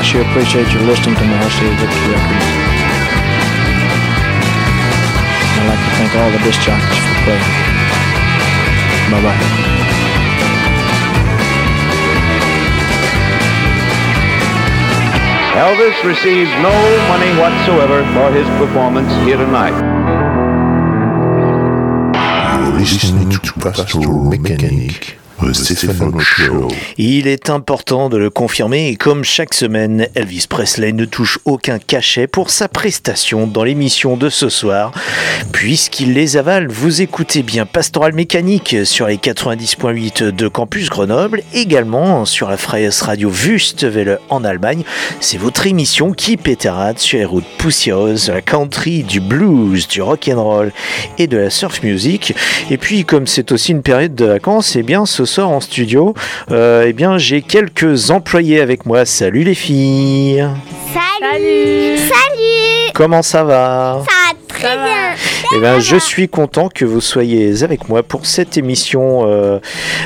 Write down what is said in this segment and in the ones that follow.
I sure appreciate you listening to my RCA Victory records. I'd like to thank all the disc jockeys for playing. Bye-bye. Elvis receives no money whatsoever for his performance here tonight. You're listening to Pastoral Mechanic. Il est important de le confirmer et comme chaque semaine, Elvis Presley ne touche aucun cachet pour sa prestation dans l'émission de ce soir. Puisqu'il les avale, vous écoutez bien Pastoral Mécanique sur les 90.8 de Campus Grenoble, également sur la Freies Radio Wüstewelle en Allemagne. C'est votre émission qui pétarade sur les routes poussiéreuses de la country, du blues, du rock and roll et de la surf music. Et puis comme c'est aussi une période de vacances, eh bien ce soir en studio, euh, eh bien j'ai quelques employés avec moi. Salut les filles. Salut. Salut. Comment ça va? Ça va très bien. Eh bien, je suis content que vous soyez avec moi pour cette émission, euh,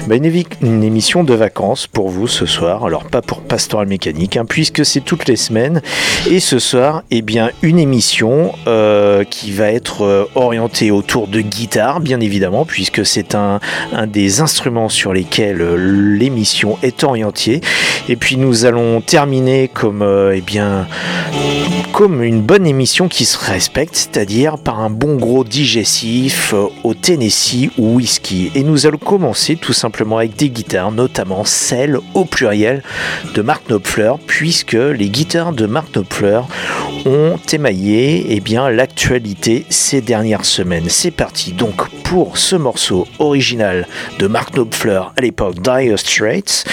bah, une, émission de vacances pour vous ce soir. Alors pas pour Pastoral Mécanique, hein, puisque c'est toutes les semaines. Et ce soir, eh bien, une émission euh, qui va être euh, orientée autour de guitare, bien évidemment, puisque c'est un, un des instruments sur lesquels l'émission est orientée. Et puis nous allons terminer comme, euh, eh bien, comme une bonne émission qui se respecte, c'est-à-dire par un bon gros digestif euh, au Tennessee ou whisky. Et nous allons commencer tout simplement avec des guitares, notamment celles au pluriel de Mark Knopfler, puisque les guitares de Mark Knopfler ont émaillé eh bien, l'actualité ces dernières semaines. C'est parti donc pour ce morceau original de Mark Knopfler à l'époque Dire Straits,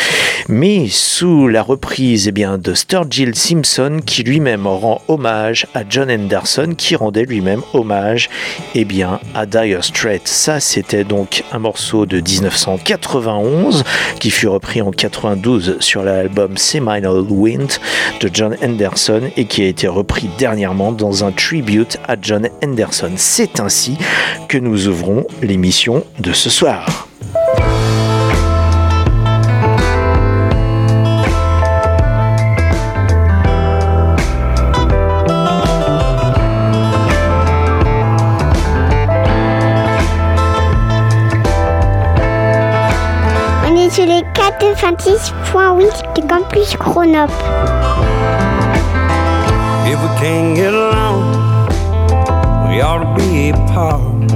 mais sous la reprise eh bien, de Sturgill Simpson qui lui-même rend hommage à John Henderson qui rendait lui-même hommage eh bien, à Dire Straits. Ça c'était donc un morceau de 1991 qui fut repris en 92 sur l'album Seminole Wind de John Henderson et qui a été repris dernièrement dans un tribute à John Henderson. C'est ainsi que nous ouvrons l'émission de ce soir. 96.8 de Campus Grenoble. If we can't get along, we ought to be apart.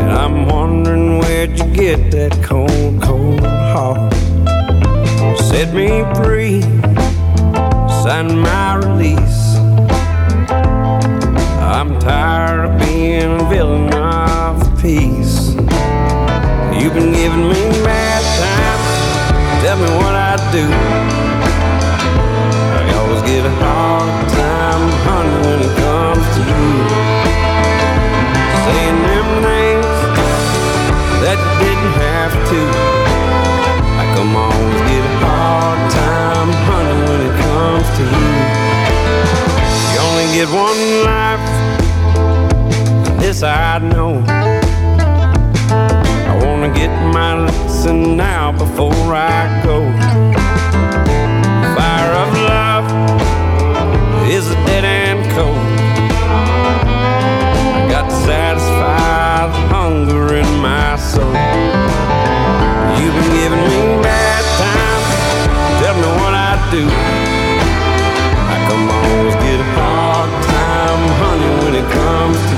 And I'm wondering where'd you get that cold, cold heart? Set me free, sign my release. Do. I always get a hard time, honey, when it comes to you. Saying them things that didn't have to. I come always get a hard time, honey, when it comes to you. You only get one life, this I know. I wanna get my lesson now before I go. mother and my soul, You've been giving me bad times. Tell me what I do. I come always get a hard time, honey, when it comes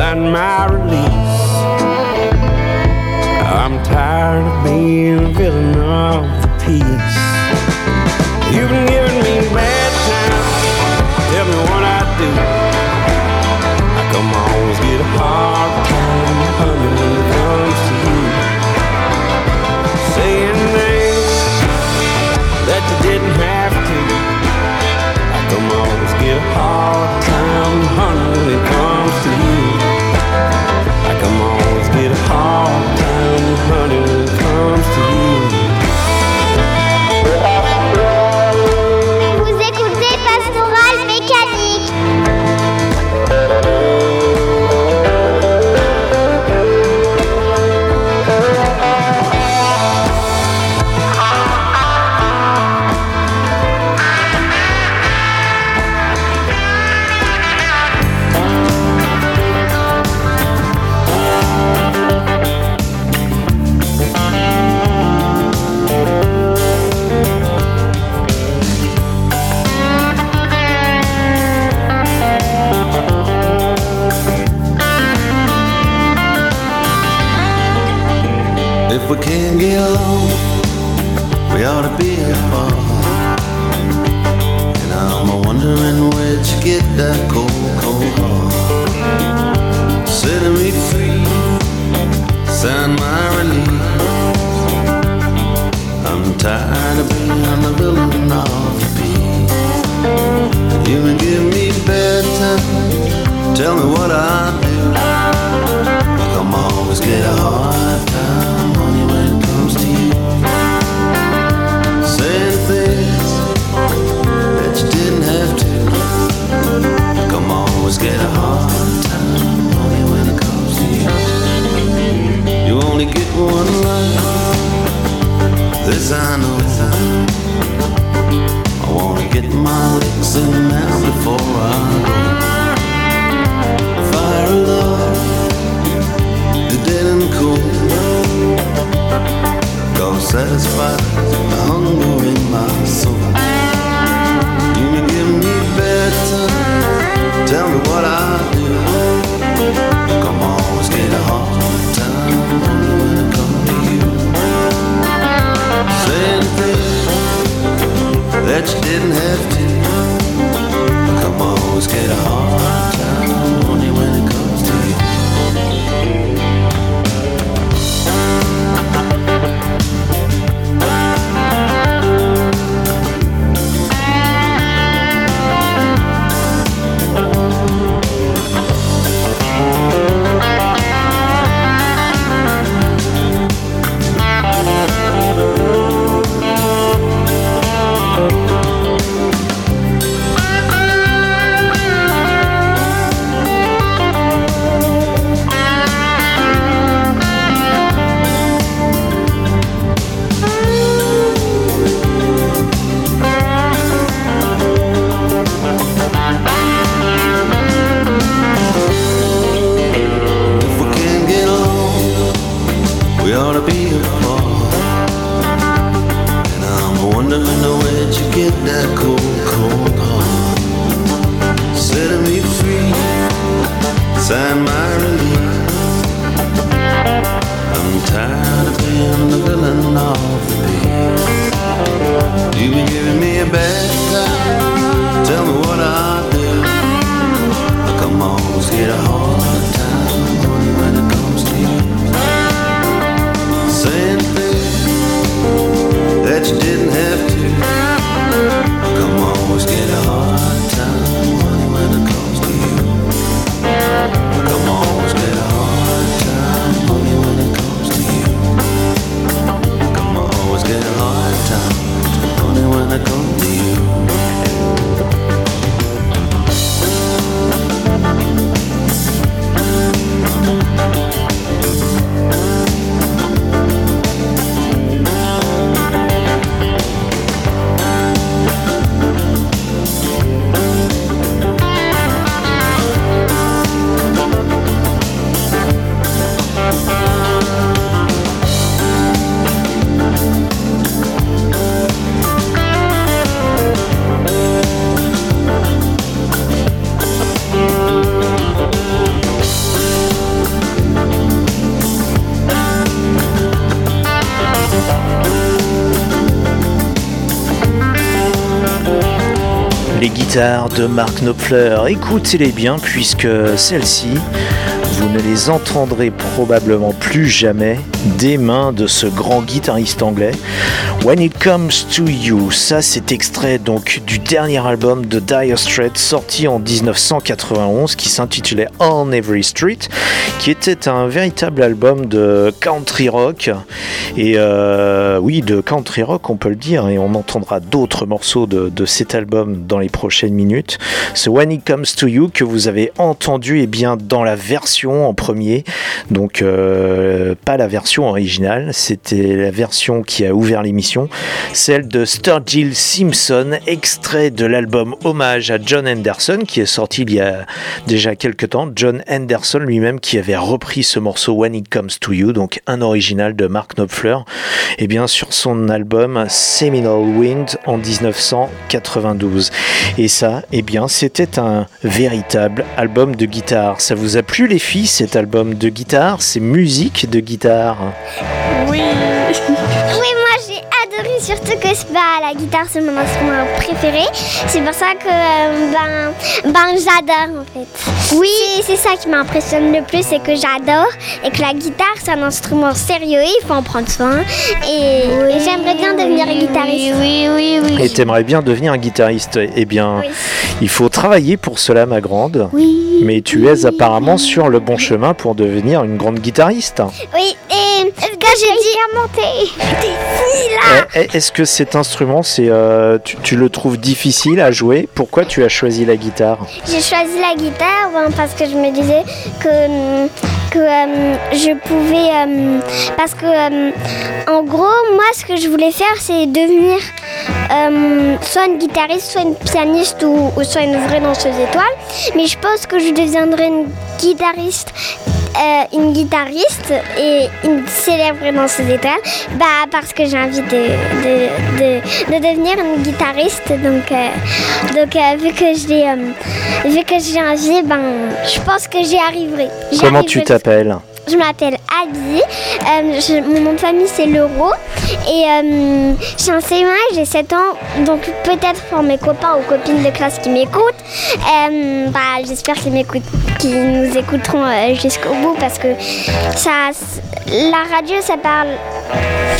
and my we can't get along, we ought to be apart. And I'm wondering where'd you get that cold, cold heart? Setting me free, sign my release. I'm tired of being the villain of the piece. You can give me bedtime, tell me what I do. Come always get a hard time, always get a hard time, honey, when it comes to you. You only get one life, this I know. I wanna get my licks in now before I go. Fire love the dead and cold. Gonna satisfy the hunger in my soul. You may give me better, tell me what I do. Come on, hard when it comes to you. Saying things that you didn't have to. Come on, let's get a hard time de Mark Knopfler. Écoutez-les bien puisque celles-ci, vous ne les entendrez probablement plus jamais des mains de ce grand guitariste anglais. When It Comes to You, ça c'est extrait donc du dernier album de Dire Straits sorti en 1991 qui s'intitulait On Every Street, qui était un véritable album de country rock et euh, oui de country rock on peut le dire et on entendra d'autres morceaux de, de cet album dans les prochaines minutes. Ce When It Comes to You que vous avez entendu et bien dans la version en premier, donc euh, pas la version originale, c'était la version qui a ouvert l'émission, celle de Sturgill Simpson, extrait de l'album Hommage à John Anderson qui est sorti il y a déjà quelques temps. John Anderson lui-même qui avait repris ce morceau When It Comes to You, donc un original de Mark Knopfler, et bien sur son album Seminole Wind en 1992. Et ça, eh bien, c'était un véritable album de guitare. Ça vous a plu les filles? Cet album de guitare, ces musiques de guitare Oui. Oui, surtout que c'est pas la guitare, c'est mon instrument préféré. C'est pour ça que euh, ben, ben j'adore en fait. Oui, c'est ça qui m'impressionne le plus, c'est que j'adore et que la guitare c'est un instrument sérieux, il faut en prendre soin. Et, et j'aimerais bien devenir guitariste. Oui, oui, oui. Et t'aimerais bien devenir un guitariste Eh bien, Oui. il faut travailler pour cela, ma grande. Oui. Mais tu es apparemment sur le bon chemin pour devenir une grande guitariste. Oui, et que j'ai dit à monter. Ici, là. Est-ce que cet instrument, euh, tu, le trouves difficile à jouer? Pourquoi tu as choisi la guitare? J'ai choisi la guitare ben, parce que je me disais que, que euh, je pouvais. euh, parce que, en gros, moi, ce que je voulais faire, c'est devenir soit une guitariste, soit une pianiste ou, ou soit une vraie danseuse étoile. Mais je pense que je deviendrai une guitariste. Euh, une guitariste et une célèbre danseuse étoile bah parce que j'ai envie de, de, de, de devenir une guitariste. Donc euh, donc euh, vu que j'ai vu que j'ai envie ben je pense que j'y arriverai. Comment tu t'appelles? Je m'appelle Abby, Euh, je- mon nom de famille c'est Leroux et euh, j'ai un CE1, j'ai 7 ans, donc peut-être pour mes copains ou copines de classe qui m'écoutent, euh, bah, j'espère qu'ils m'écoutent, qu'ils nous écouteront euh, jusqu'au bout parce que ça, la radio ça parle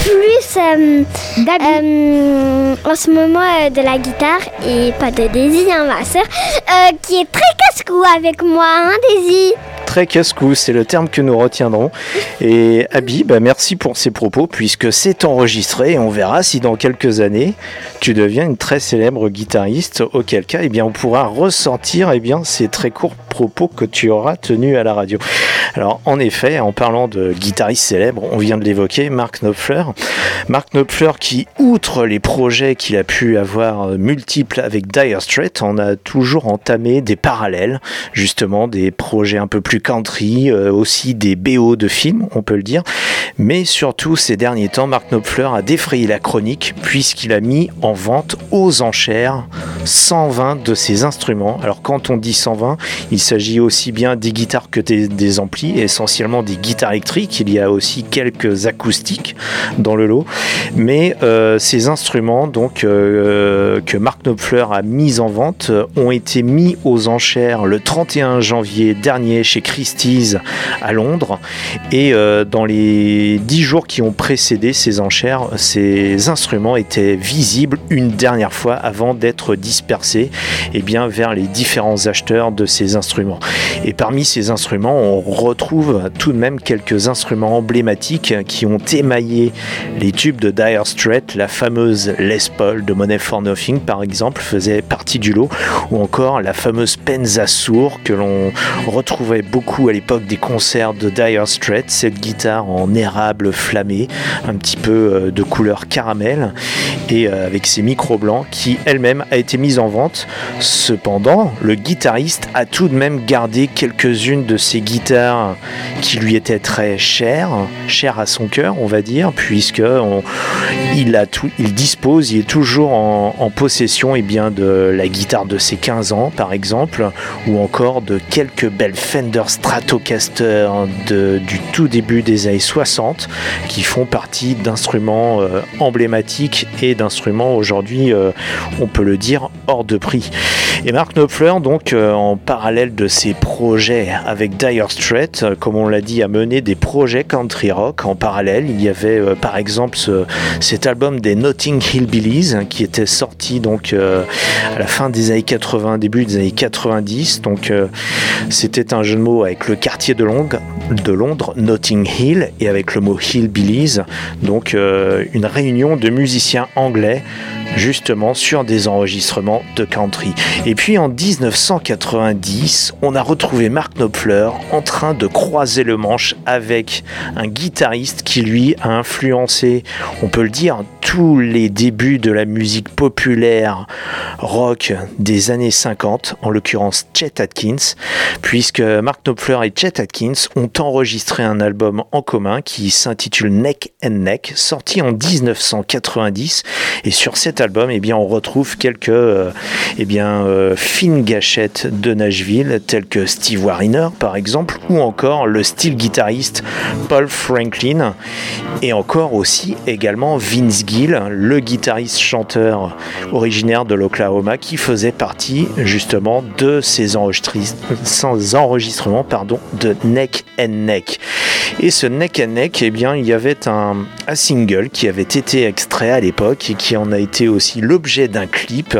plus euh, euh, en ce moment euh, de la guitare et pas de Daisy, hein, ma soeur, euh, qui est très casse-cou avec moi, hein, Daisy? Très casse-cou, c'est le terme que nous retiendrons. Et Abby, bah, merci pour ces propos, puisque c'est enregistré et on verra si dans quelques années tu deviens une très célèbre guitariste, auquel cas eh bien, on pourra ressortir eh bien, ces très courts propos que tu auras tenus à la radio. Alors en effet, en parlant de guitariste célèbre, on vient de l'évoquer, Mark Knopfler. Mark Knopfler qui, outre les projets qu'il a pu avoir euh, multiples avec Dire Straits, en a toujours entamé des parallèles, justement des projets un peu plus country, euh, aussi des BO de films, on peut le dire. Mais surtout ces derniers temps, Mark Knopfler a défrayé la chronique puisqu'il a mis en vente aux enchères 120 de ses instruments. Alors quand on dit 120, il s'agit aussi bien des guitares que des, amplis, essentiellement des guitares électriques. Il y a aussi quelques acoustiques dans le lot. Mais euh, ces instruments donc euh, que Mark Knopfler a mis en vente euh, ont été mis aux enchères le 31 janvier dernier chez Christie's à Londres. Et euh, dans les dix jours qui ont précédé ces enchères, ces instruments étaient visibles une dernière fois avant d'être dispersés eh bien, vers les différents acheteurs de ces instruments. Et parmi ces instruments, on retrouve tout de même quelques instruments emblématiques qui ont émaillé les tubes de Dire Straits, la fameuse Les Paul de Money for Nothing par exemple faisait partie du lot, ou encore la fameuse Penza Sour que l'on retrouvait beaucoup à l'époque des concerts de Dire Straits, cette guitare en érable flammé, un petit peu euh, de couleur caramel, et euh, avec ses micros blancs qui elle-même a été mise en vente. Cependant, le guitariste a tout de même gardé quelques-unes de ses guitares qui lui était très cher, cher à son cœur, on va dire, puisque il, a tout, il dispose, il est toujours en, possession eh bien, de la guitare de ses 15 ans, par exemple, ou encore de quelques belles Fender Stratocaster du tout début des années 60, qui font partie d'instruments euh, emblématiques et d'instruments aujourd'hui, euh, on peut le dire, hors de prix. Et Mark Knopfler, donc, euh, en parallèle de ses projets avec Dire Straits, comme on l'a dit, a mené des projets country rock en parallèle. Il y avait, par exemple, ce- cet album des Notting Hillbillies hein, qui était sorti donc à la fin des années 80, début des années 90. Donc, c'était un jeu de mots avec le quartier de Londres, de Londres, Notting Hill, et avec le mot Hillbillies. Donc, euh, une réunion de musiciens anglais justement sur des enregistrements de country. Et puis en 1990, on a retrouvé Mark Knopfler en train de croiser le manche avec un guitariste qui lui a influencé, on peut le dire, tous les débuts de la musique populaire rock des années 50, en l'occurrence Chet Atkins, puisque Mark Knopfler et Chet Atkins ont enregistré un album en commun qui s'intitule Neck and Neck, sorti en 1990. Et sur cet album, eh bien, on retrouve quelques euh, eh euh, fines gâchettes de Nashville, telles que Steve Wariner, par exemple, ou encore le style guitariste Paul Franklin, et encore aussi également Vince Le guitariste chanteur originaire de l'Oklahoma, qui faisait partie justement de ces enregistrements de Neck and Neck. Et ce Neck and Neck, eh bien, il y avait un, single qui avait été extrait à l'époque et qui en a été aussi l'objet d'un clip.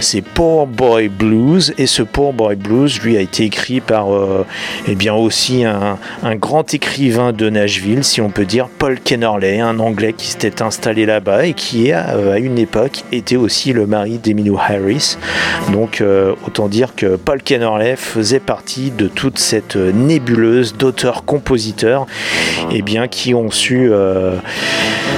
C'est Poor Boy Blues. Et ce Poor Boy Blues, lui, a été écrit par euh, eh bien, aussi un, un grand écrivain de Nashville, si on peut dire, Paul Kennerley, un Anglais qui s'était installé et qui, à une époque, était aussi le mari d'Emilio Harris. Donc, euh, autant dire que Paul Kennerley faisait partie de toute cette nébuleuse d'auteurs-compositeurs eh bien, qui ont su euh,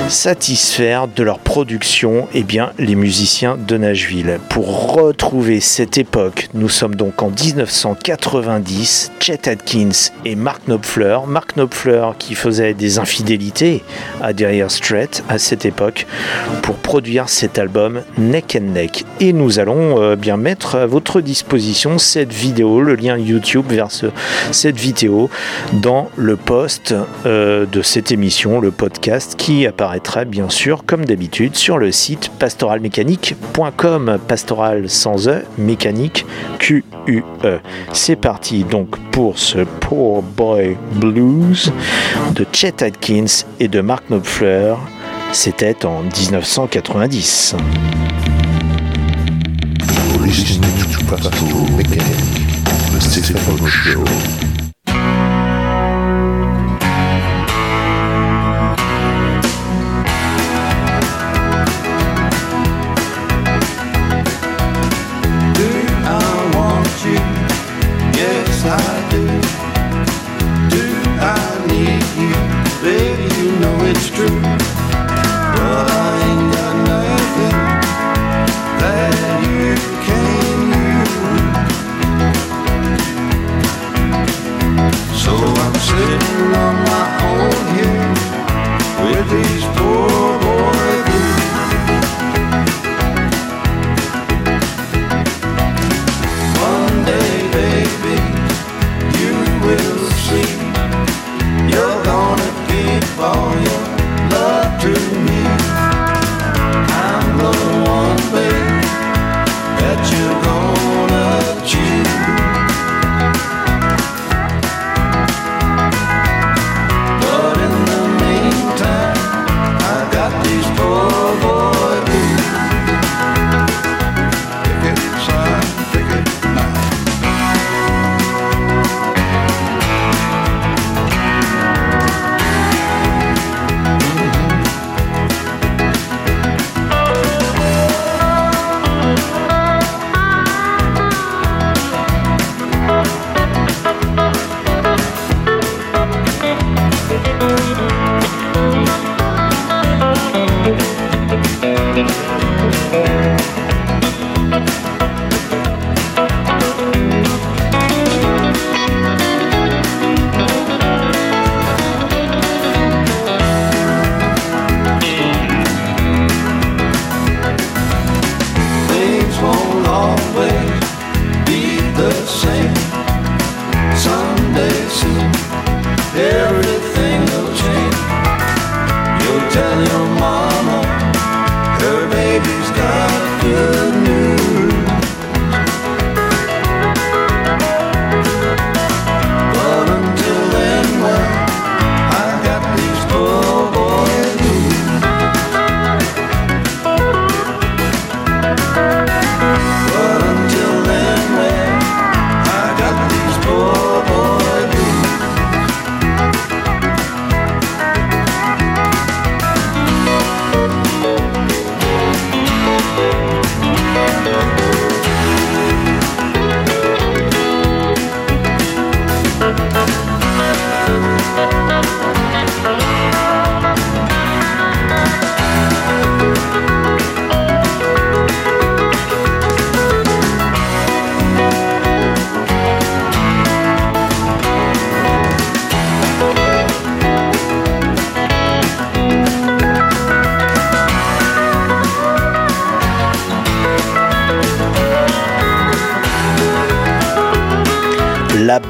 satisfaire de leur production eh bien, les musiciens de Nashville. Pour retrouver cette époque, nous sommes donc en 1990, Chet Atkins et Mark Knopfler. Mark Knopfler qui faisait des infidélités à Dire Straits à cette époque pour produire cet album Neck and Neck. Et nous allons euh, bien mettre à votre disposition cette vidéo, le lien YouTube vers ce- cette vidéo dans le post euh, de cette émission, le podcast qui apparaîtra bien sûr comme d'habitude sur le site pastoralmécanique.com, pastoral sans E, mécanique Q-U-E. C'est parti donc pour ce Poor Boy Blues de Chet Atkins et de Mark Knopfler. C'était en 1990. You're listening to Pastoral Mechanic, the Stephen Show.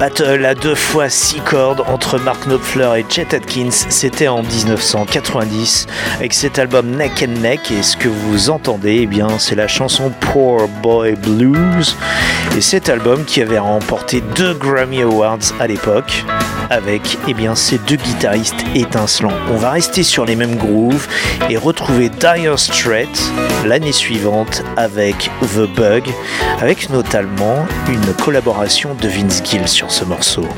battle à deux fois six cordes entre Mark Knopfler et Chet Atkins, c'était en 1990 avec cet album Neck and Neck et ce que vous entendez, eh bien, c'est la chanson Poor Boy Blues. Et cet album qui avait remporté deux Grammy Awards à l'époque avec eh bien, ces deux guitaristes étincelants. On va rester sur les mêmes grooves et retrouver Dire Straits l'année suivante avec The Bug, avec notamment une collaboration de Vince Gill sur ce morceau.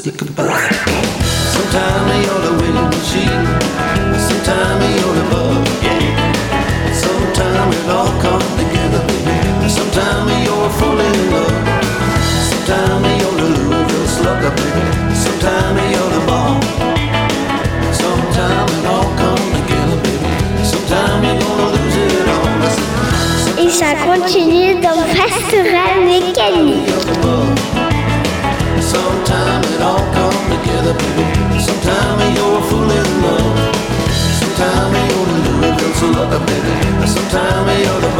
stick to the so lucky, baby. Sometime eh, you're the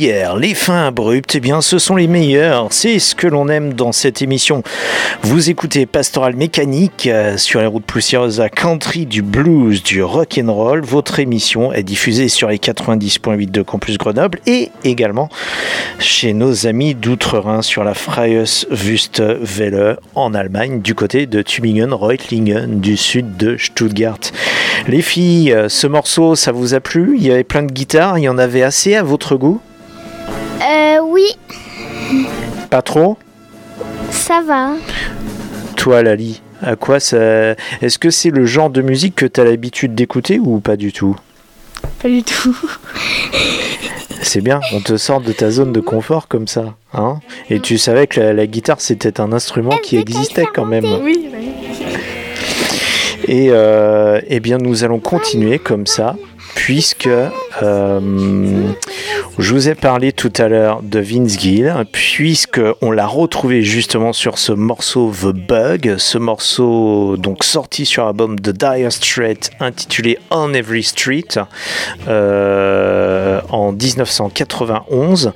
Les fins abruptes, eh bien, ce sont les meilleurs. C'est ce que l'on aime dans cette émission. Vous écoutez Pastoral Mécanique euh, sur les routes poussiéreuses à country, du blues, du rock and roll. Votre émission est diffusée sur les 90.8 de Campus Grenoble et également chez nos amis d'Outre-Rhin sur la Freies Wüstewelle en Allemagne, du côté de Tübingen, Reutlingen, du sud de Stuttgart. Les filles, euh, ce morceau, ça vous a plu? Il y avait plein de guitares, il y en avait assez à votre goût? Oui, Pas trop ça va. Toi, Lali, à quoi ça. Est-ce que c'est le genre de musique que tu as l'habitude d'écouter ou pas du tout? Pas du tout. C'est bien, on te sort de ta zone de confort comme ça. Hein? Et tu savais que la, la guitare, c'était un instrument qui existait quand même. Oui, oui. Et euh, eh bien, nous allons continuer comme ça, puisque euh, je vous ai parlé tout à l'heure de Vince Gill, puisque on l'a retrouvé justement sur ce morceau The Bug, ce morceau donc sorti sur l'album de Dire Straits intitulé On Every Street euh, en 1991.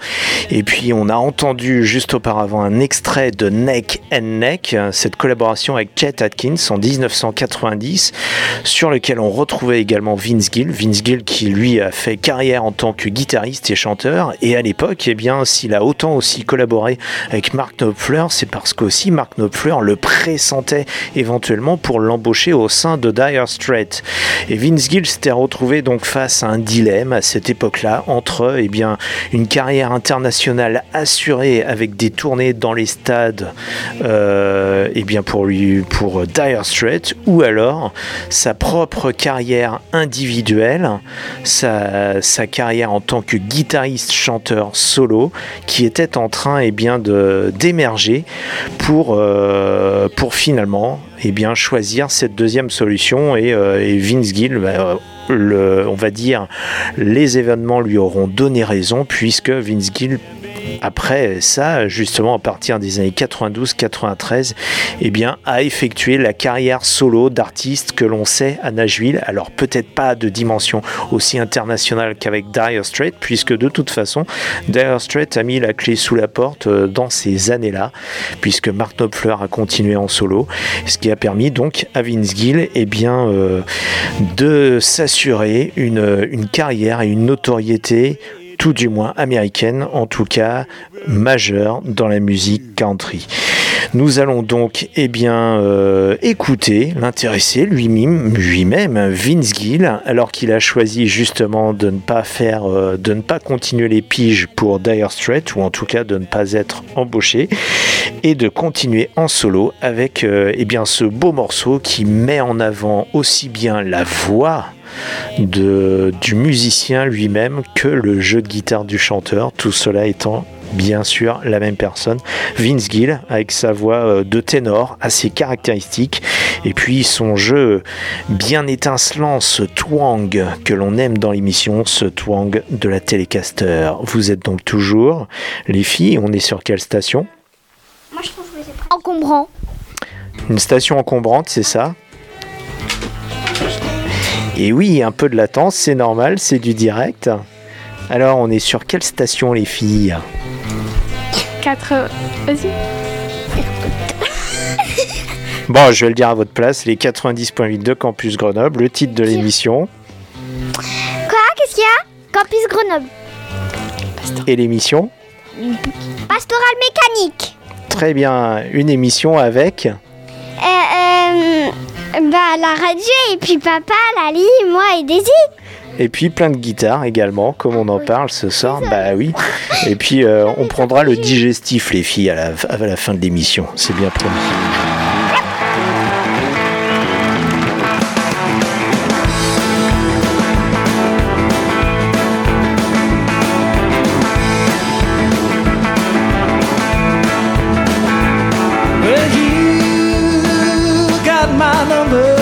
Et puis on a entendu juste auparavant un extrait de Neck and Neck, cette collaboration avec Chet Atkins en 1990, sur lequel on retrouvait également Vince Gill. Vince Gill qui lui a fait carrière en tant que guitariste et chanteur. Et à l'époque, eh bien, s'il a autant aussi collaboré avec Mark Knopfler, c'est parce qu'aussi Mark Knopfler le pressentait éventuellement pour l'embaucher au sein de Dire Straits. Et Vince Gill s'était retrouvé donc face à un dilemme à cette époque-là entre eh bien, une carrière internationale assurée avec des tournées dans les stades euh, eh bien pour, lui, pour Dire Straits ou alors sa propre carrière individuelle, sa, sa carrière en tant que guitariste-chanteur solo qui était en train eh bien, de, d'émerger pour, euh, finalement eh bien, choisir cette deuxième solution et, euh, et Vince Gill bah, euh, on va dire les événements lui auront donné raison puisque Vince Gill après ça, justement à partir des années 92-93, eh bien, a effectué la carrière solo d'artiste que l'on sait à Nashville. Alors peut-être pas de dimension aussi internationale qu'avec Dire Straits, puisque de toute façon, Dire Straits a mis la clé sous la porte euh, dans ces années-là, puisque Mark Knopfler a continué en solo, ce qui a permis donc à Vince Gill eh bien, euh, de s'assurer une, une carrière et une notoriété tout du moins américaine, en tout cas majeure dans la musique country. Nous allons donc eh bien, euh, écouter l'intéressé lui-même, lui-même, Vince Gill, alors qu'il a choisi justement de ne pas faire, euh, de ne pas continuer les piges pour Dire Straits, ou en tout cas de ne pas être embauché, et de continuer en solo avec euh, eh bien, ce beau morceau qui met en avant aussi bien la voix de, du musicien lui-même que le jeu de guitare du chanteur, tout cela étant bien sûr la même personne, Vince Gill, avec sa voix euh, de ténor assez caractéristique, et puis son jeu bien étincelant, ce twang que l'on aime dans l'émission, ce twang de la Telecaster. Vous êtes donc toujours, les filles, on est sur quelle station? Encombrant. Une station encombrante, c'est ça? Et oui, un peu de latence, c'est normal, c'est du direct. Alors, on est sur quelle station, les filles? 4. Vas-y. Bon, je vais le dire à votre place, les 90.8 de Campus Grenoble, le titre de l'émission Quoi? Qu'est-ce qu'il y a? Campus Grenoble. et l'émission? Pastoral mécanique. Très bien, une émission avec? Euh, euh, bah, la radio et puis papa, Lali, moi et Daisy. et puis plein de guitares également, comme on en parle ce soir. Bah oui. Et puis euh, on prendra le digestif les filles à la, la fin de l'émission. C'est bien promis. My number.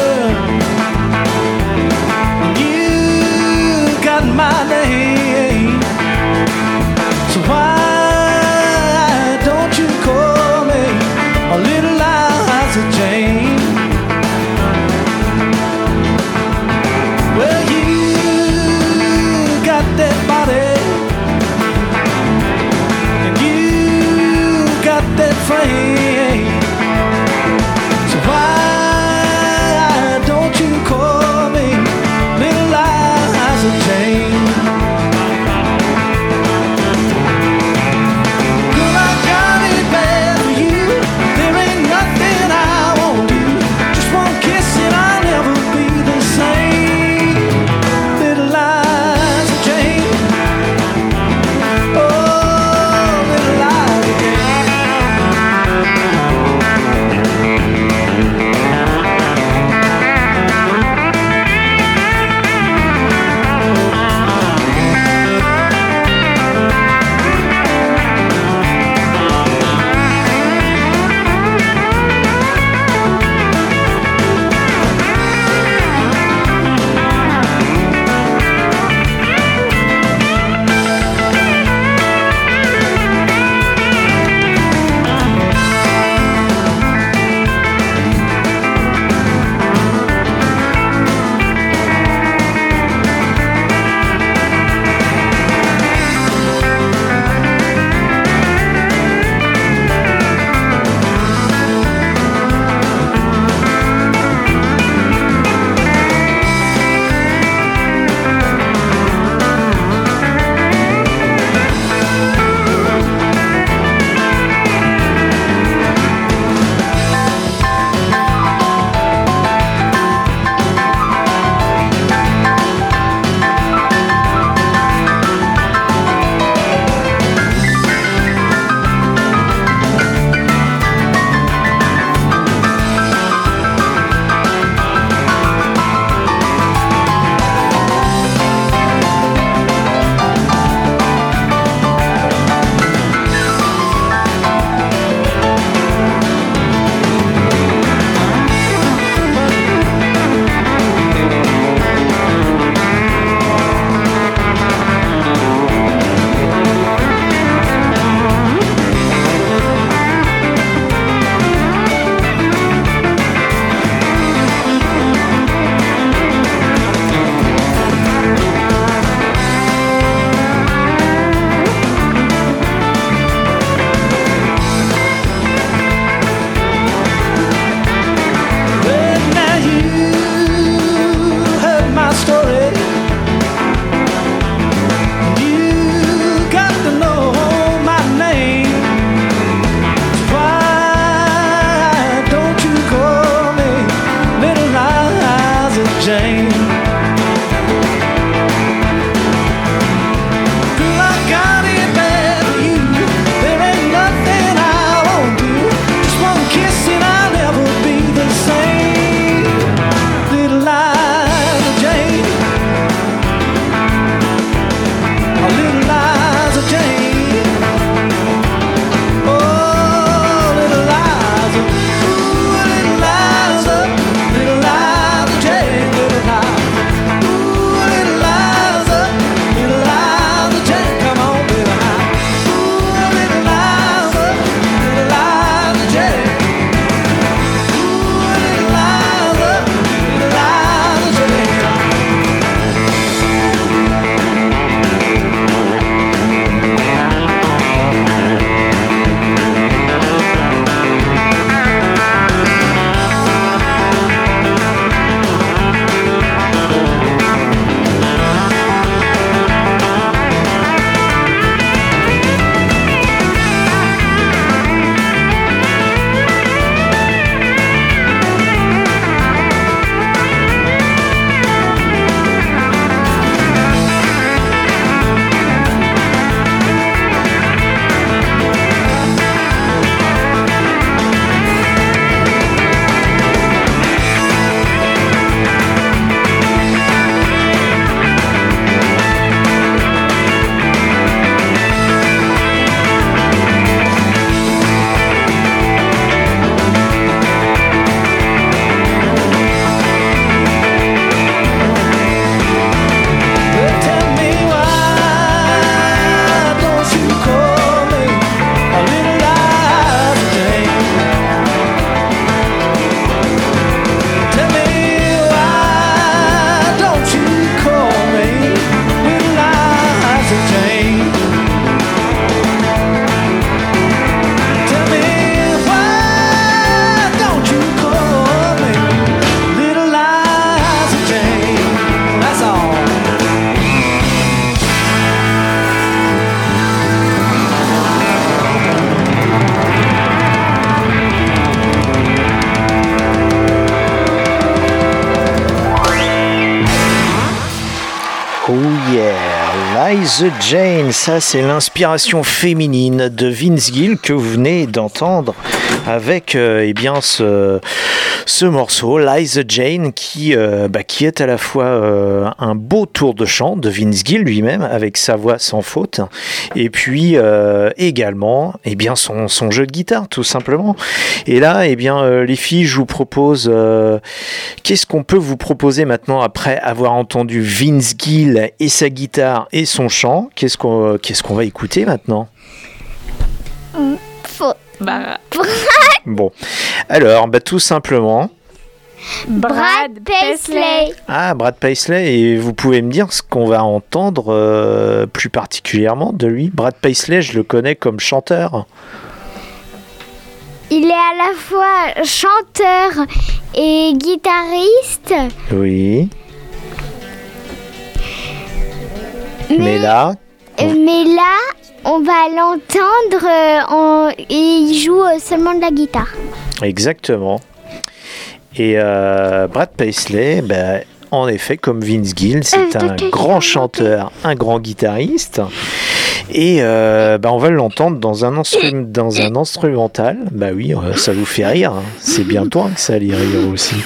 Liza Jane, ça c'est l'inspiration féminine de Vince Gill que vous venez d'entendre avec euh, eh bien ce, ce morceau, Liza Jane, qui, euh, bah, qui est à la fois euh, un beau tour de chant de Vince Gill lui-même, avec sa voix sans faute, et puis également eh bien son, son jeu de guitare, tout simplement. Et là, eh bien, les filles, je vous propose, qu'est-ce qu'on peut vous proposer maintenant après avoir entendu Vince Gill et sa guitare et son chant? Qu'est-ce qu'on qu'est-ce qu'on va écouter maintenant? Bah, Bon, alors, bah, tout simplement. Brad Paisley. Ah, Brad Paisley, et vous pouvez me dire ce qu'on va entendre euh, plus particulièrement de lui Brad Paisley, je le connais comme chanteur. Il est à la fois chanteur et guitariste. Oui. Mais là, Mais là, on va l'entendre euh, en- et il joue euh, seulement de la guitare. exactement. Et euh, Brad Paisley, ben, en effet, comme Vince Gill, c'est un grand chanteur, un grand guitariste. Et euh, ben, on va l'entendre dans un, dans un instrumental. Bah oui, euh, ça vous fait rire. hein. C'est bien toi que ça allait rire aussi.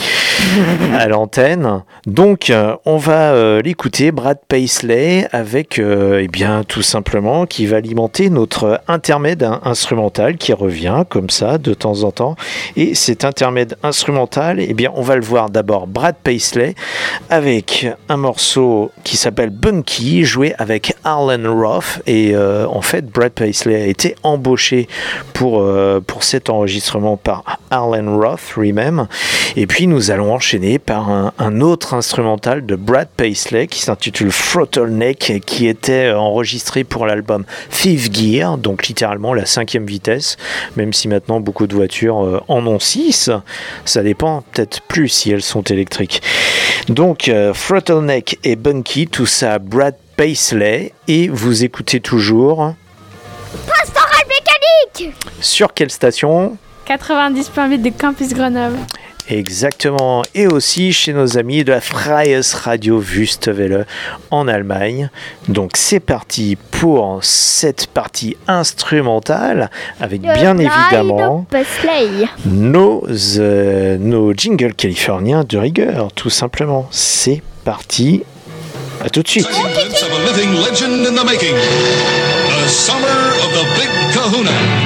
à l'antenne. Donc, euh, on va euh, l'écouter, Brad Paisley, avec, euh, eh bien, tout simplement, qui va alimenter notre intermède in- instrumental qui revient comme ça de temps en temps. Et cet intermède instrumental, eh bien, on va le voir d'abord Brad Paisley avec un morceau qui s'appelle Bunky, joué avec Arlen Roth. Et euh, en fait, Brad Paisley a été embauché pour, euh, pour cet enregistrement par Arlen Roth lui-même. Et puis nous allons enchaîner par un, autre instrumental de Brad Paisley qui s'intitule Neck qui était enregistré pour l'album Fifth Gear, donc littéralement la cinquième vitesse, même si maintenant beaucoup de voitures euh, en ont 6. Ça dépend, peut-être plus si elles sont électriques. Donc euh, Neck et Bunky, tout ça Brad Paisley et vous écoutez toujours Pastoral mécanique sur quelle station 90.8 de Campus Grenoble. Exactement. Et aussi chez nos amis de la Freies Radio Wüstewelle en Allemagne. Donc c'est parti pour cette partie instrumentale avec bien évidemment Paisley. nos, euh, nos jingles californiens de rigueur, tout simplement. C'est parti. À tout de suite. Of a living legend in the making. The summer of the Big Kahuna.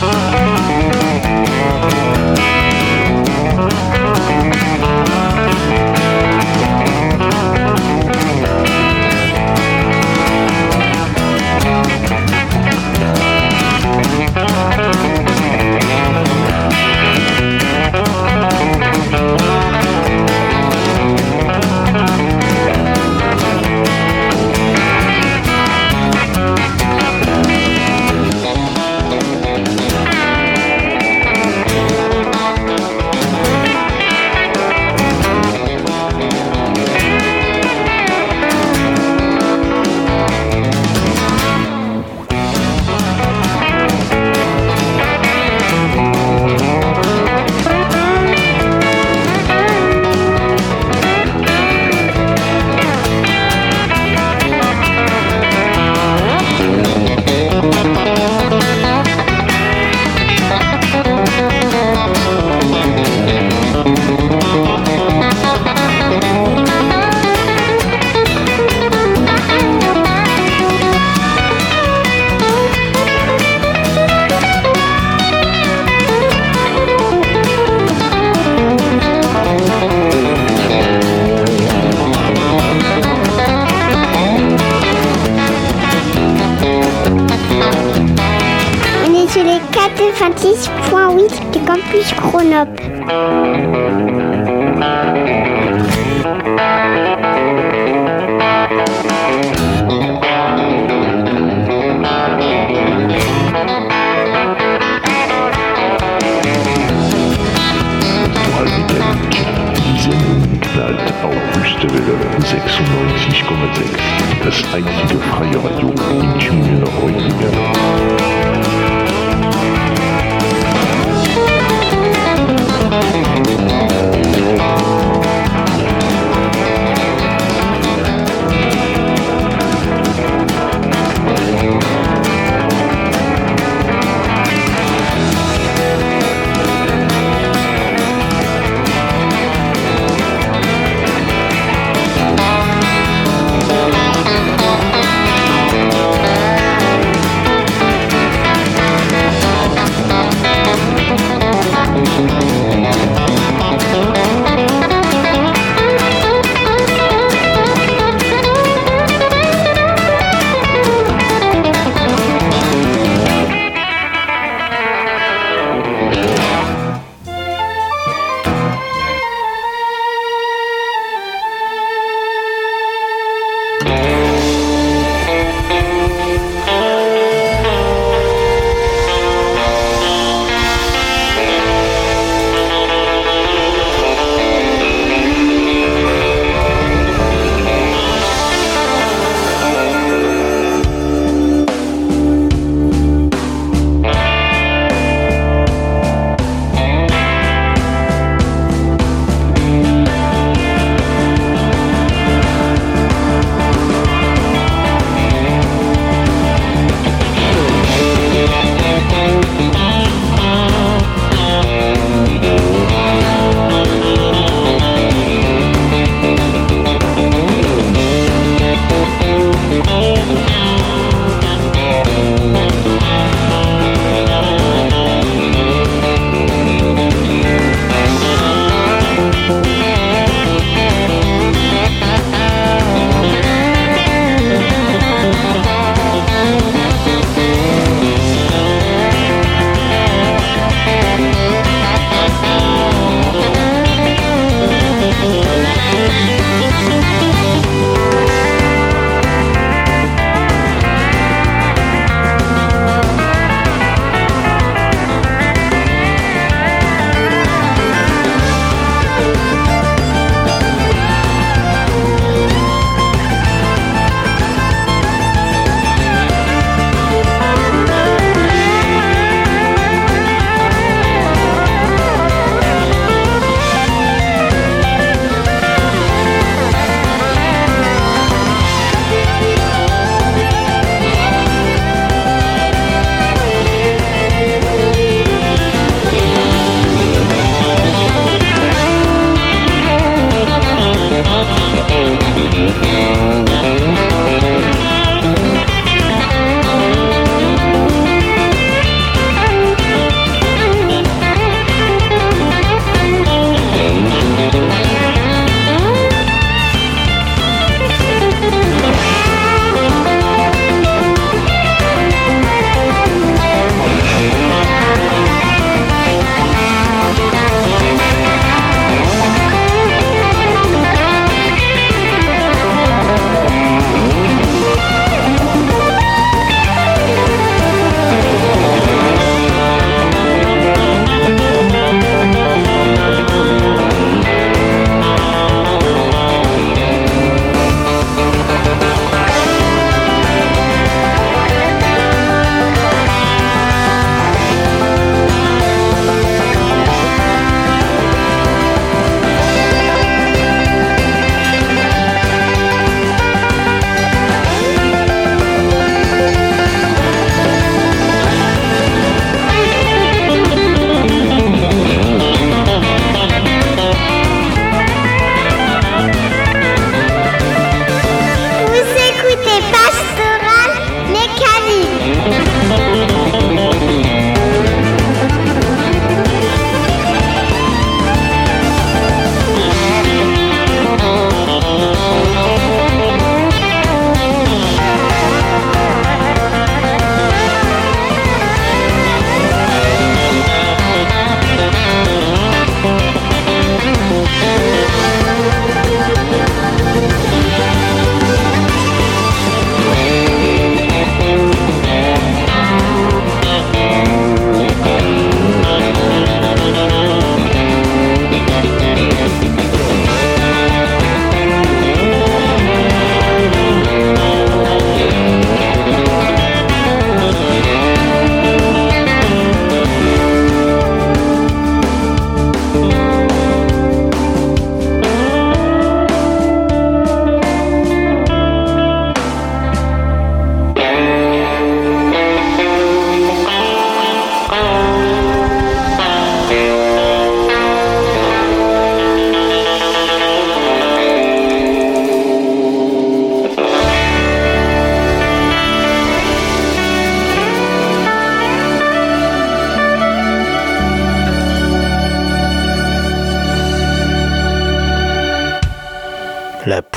Bye. Augustwelle 96,6. Das einzige freie Radio in Tübingen Reutlingen.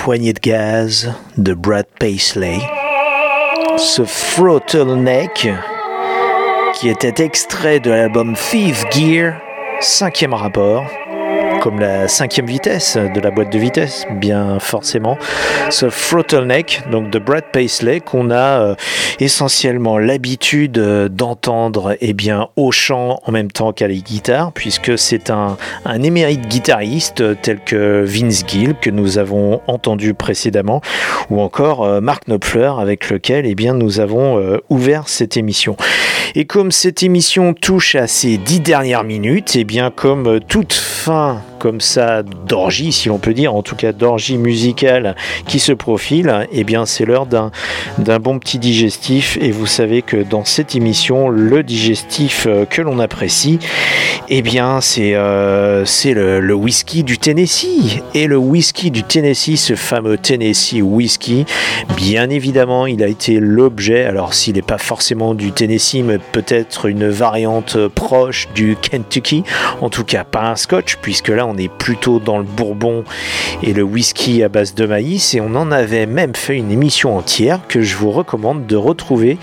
Poignée de gaz de Brad Paisley. Ce Neck qui était extrait de l'album Thief Gear, cinquième rapport comme la cinquième vitesse de la boîte de vitesse, bien forcément. Ce Throttle Neck, donc de Brad Paisley, qu'on a euh, essentiellement l'habitude euh, d'entendre eh bien, au chant en même temps qu'à la guitare, puisque c'est un, un émérite guitariste euh, tel que Vince Gill, que nous avons entendu précédemment, ou encore Mark Knopfler, avec lequel eh bien, nous avons ouvert cette émission. Et comme cette émission touche à ses dix dernières minutes, et bien comme toute fin comme ça d'orgie, si l'on peut dire, en tout cas d'orgie musicale qui se profile, et bien c'est l'heure d'un d'un bon petit digestif. Et vous savez que dans cette émission, le digestif euh, que l'on apprécie, et bien c'est euh, c'est le whisky du Tennessee. Et le whisky du Tennessee, ce fameux Tennessee whisky, bien évidemment, il a été l'objet, alors s'il n'est pas forcément du Tennessee, mais peut-être une variante proche du Kentucky, en tout cas pas un scotch, puisque là on est plutôt dans le bourbon et le whisky à base de maïs, et on en avait même fait une émission entière que je vous recommande de retrouver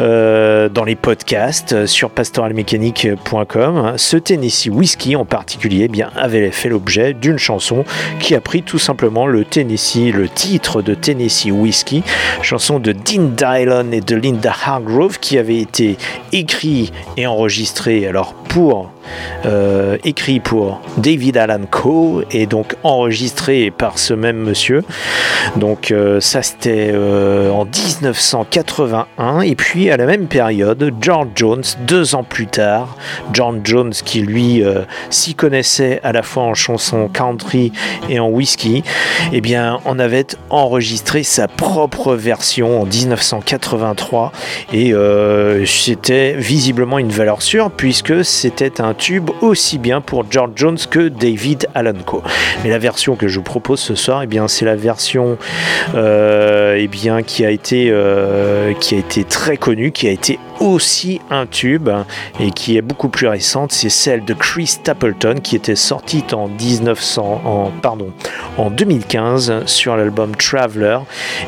euh, dans les podcasts sur pastoralmécanique.com. Ce Tennessee whisky en particulier eh bien, avait fait l'objet d'une chanson qui a pris tout simplement le Tennessee, le titre de Tennessee Whiskey, chanson de Dean Dylon et de Linda Hargrove qui avait été écrit et enregistré alors pour euh, écrit pour David Allan Coe et donc enregistré par ce même monsieur. Donc euh, ça c'était euh, en 1981 et puis à la même période George Jones deux ans plus tard, John Jones qui lui euh, s'y connaissait à la fois en chanson country et en whisky, eh bien on avait enregistré sa propre version en 1983 et c'était visiblement une valeur sûre puisque c'était un tube aussi bien pour George Jones que David Allan Coe. Mais la version que je vous propose ce soir, eh bien c'est la version euh, eh bien qui a été euh, qui a été très connue, qui a été aussi un tube et qui est beaucoup plus récente, c'est celle de Chris Stapleton qui était sortie en 1900 en pardon en 2015 sur l'album Traveler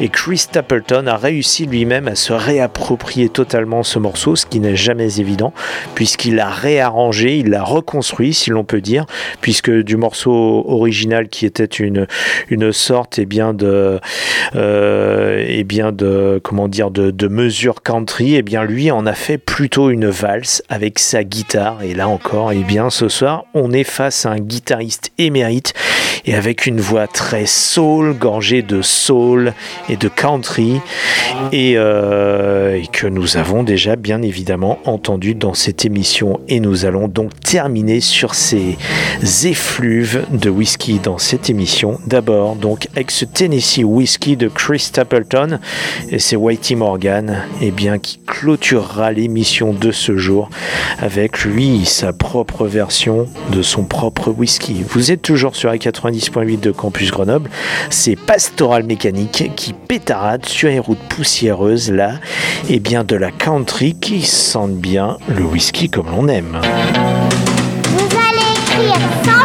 et Chris Stapleton a réussi lui-même à se réapproprier totalement ce morceau, ce qui n'est jamais évident puisqu'il l'a réarrangé, il l'a reconstruit si l'on peut dire, puisque du morceau original qui était une une sorte et bien de euh, et bien de comment dire de, de mesure country, et bien lui en a fait plutôt une valse avec sa guitare. Et là encore, et bien ce soir, on est face à un guitariste émérite et avec une voix très soul, gorgée de soul et de country, et, euh, et que nous avons déjà bien évidemment entendu dans cette émission. Et nous allons donc terminer sur ces effluves de whisky dans cette émission. D'abord, donc, avec ce Tennessee Whiskey de Chris Stapleton et c'est Whitey Morgan, et bien, qui clôturera l'émission de ce jour avec lui, sa propre version de son propre whisky. Vous êtes toujours sur A90.8 de Campus Grenoble. C'est Pastoral Mécanique qui pétarade sur les routes poussiéreuses là, et bien de la country qui sente bien le whisky comme l'on aime. Vous allez écrire 100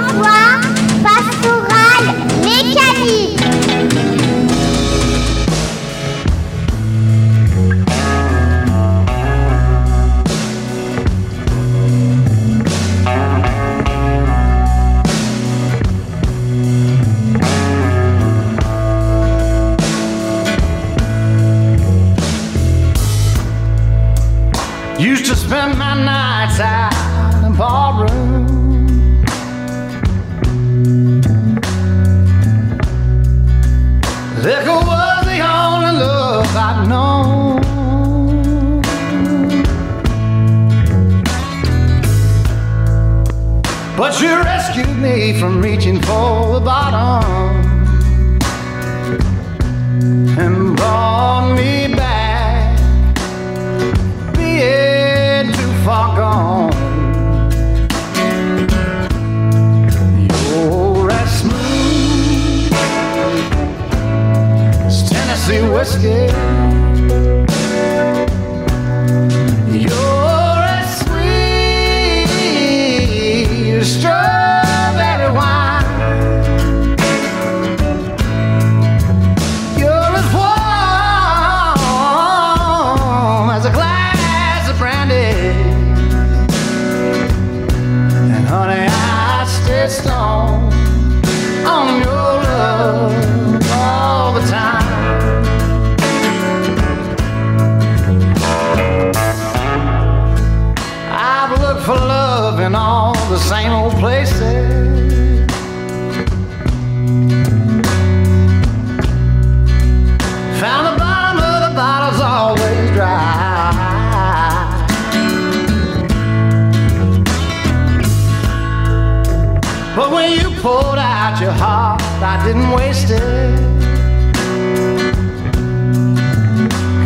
poured out your heart, I didn't waste it.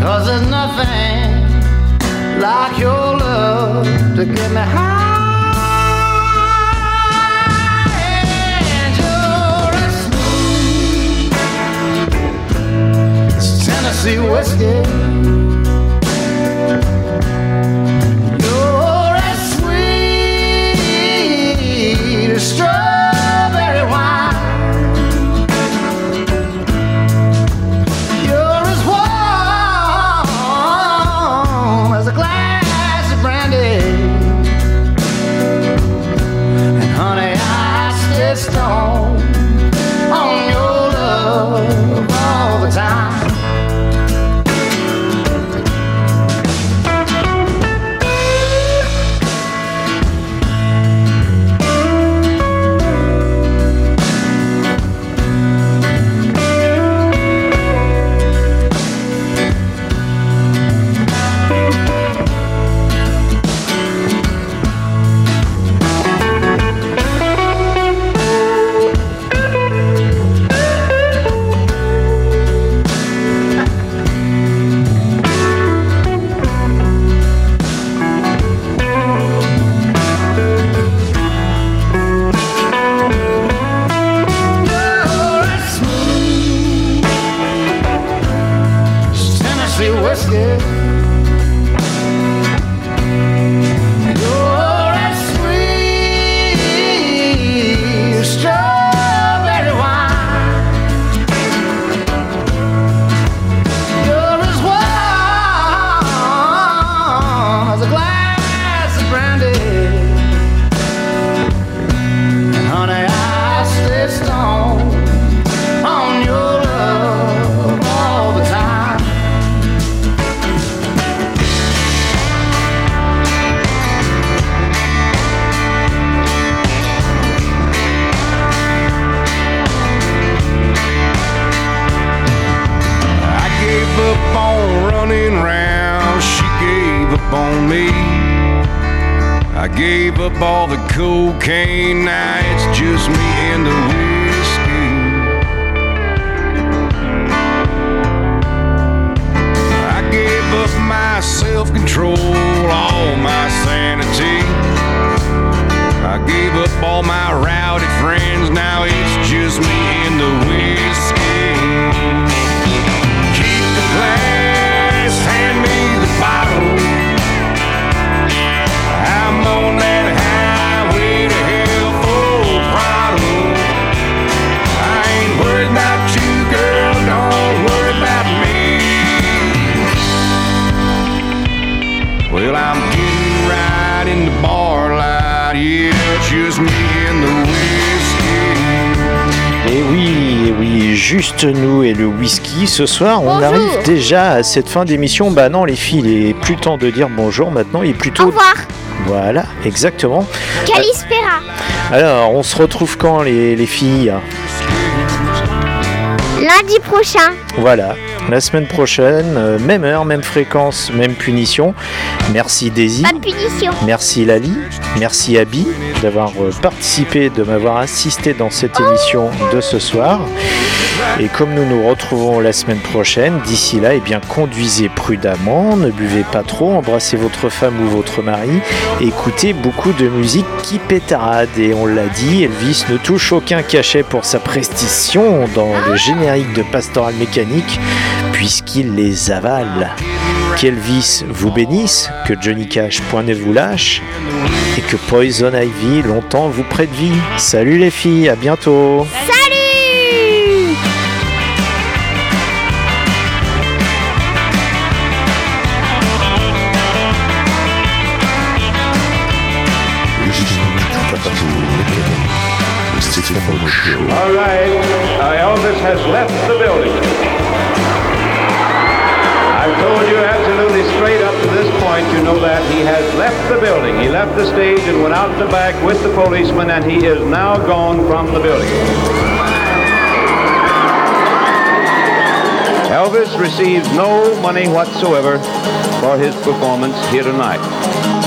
Cause there's nothing like your love to get me high. Tennessee whiskey. Ce soir, on Bonjour. arrive déjà à cette fin d'émission. Bah non, les filles, il est plus temps de dire bonjour maintenant, il est plutôt. Au revoir. Voilà, exactement. Calispera. Alors, on se retrouve quand, les, les filles? Lundi prochain. Voilà, la semaine prochaine, euh, même heure, même fréquence, même punition. Merci Daisy. Pas de punition. Merci Lali, merci Abby d'avoir euh, participé, de m'avoir assisté dans cette émission de ce soir. Et comme nous nous retrouvons la semaine prochaine, d'ici là, eh bien, conduisez prudemment, ne buvez pas trop, embrassez votre femme ou votre mari, écoutez beaucoup de musique qui pétarade. Et on l'a dit, Elvis ne touche aucun cachet pour sa prestation dans le générique de Pastoral Mécanique, puisqu'il les avale. Qu'Elvis vous bénisse, que Johnny Cash point ne vous lâche, et que Poison Ivy longtemps vous prête vie. Salut les filles, à bientôt. Salut All right, uh, Elvis has left the know that he has left the building. He left the stage and went out the back with the policeman, and he is now gone from the building. Elvis receives no money whatsoever for his performance here tonight.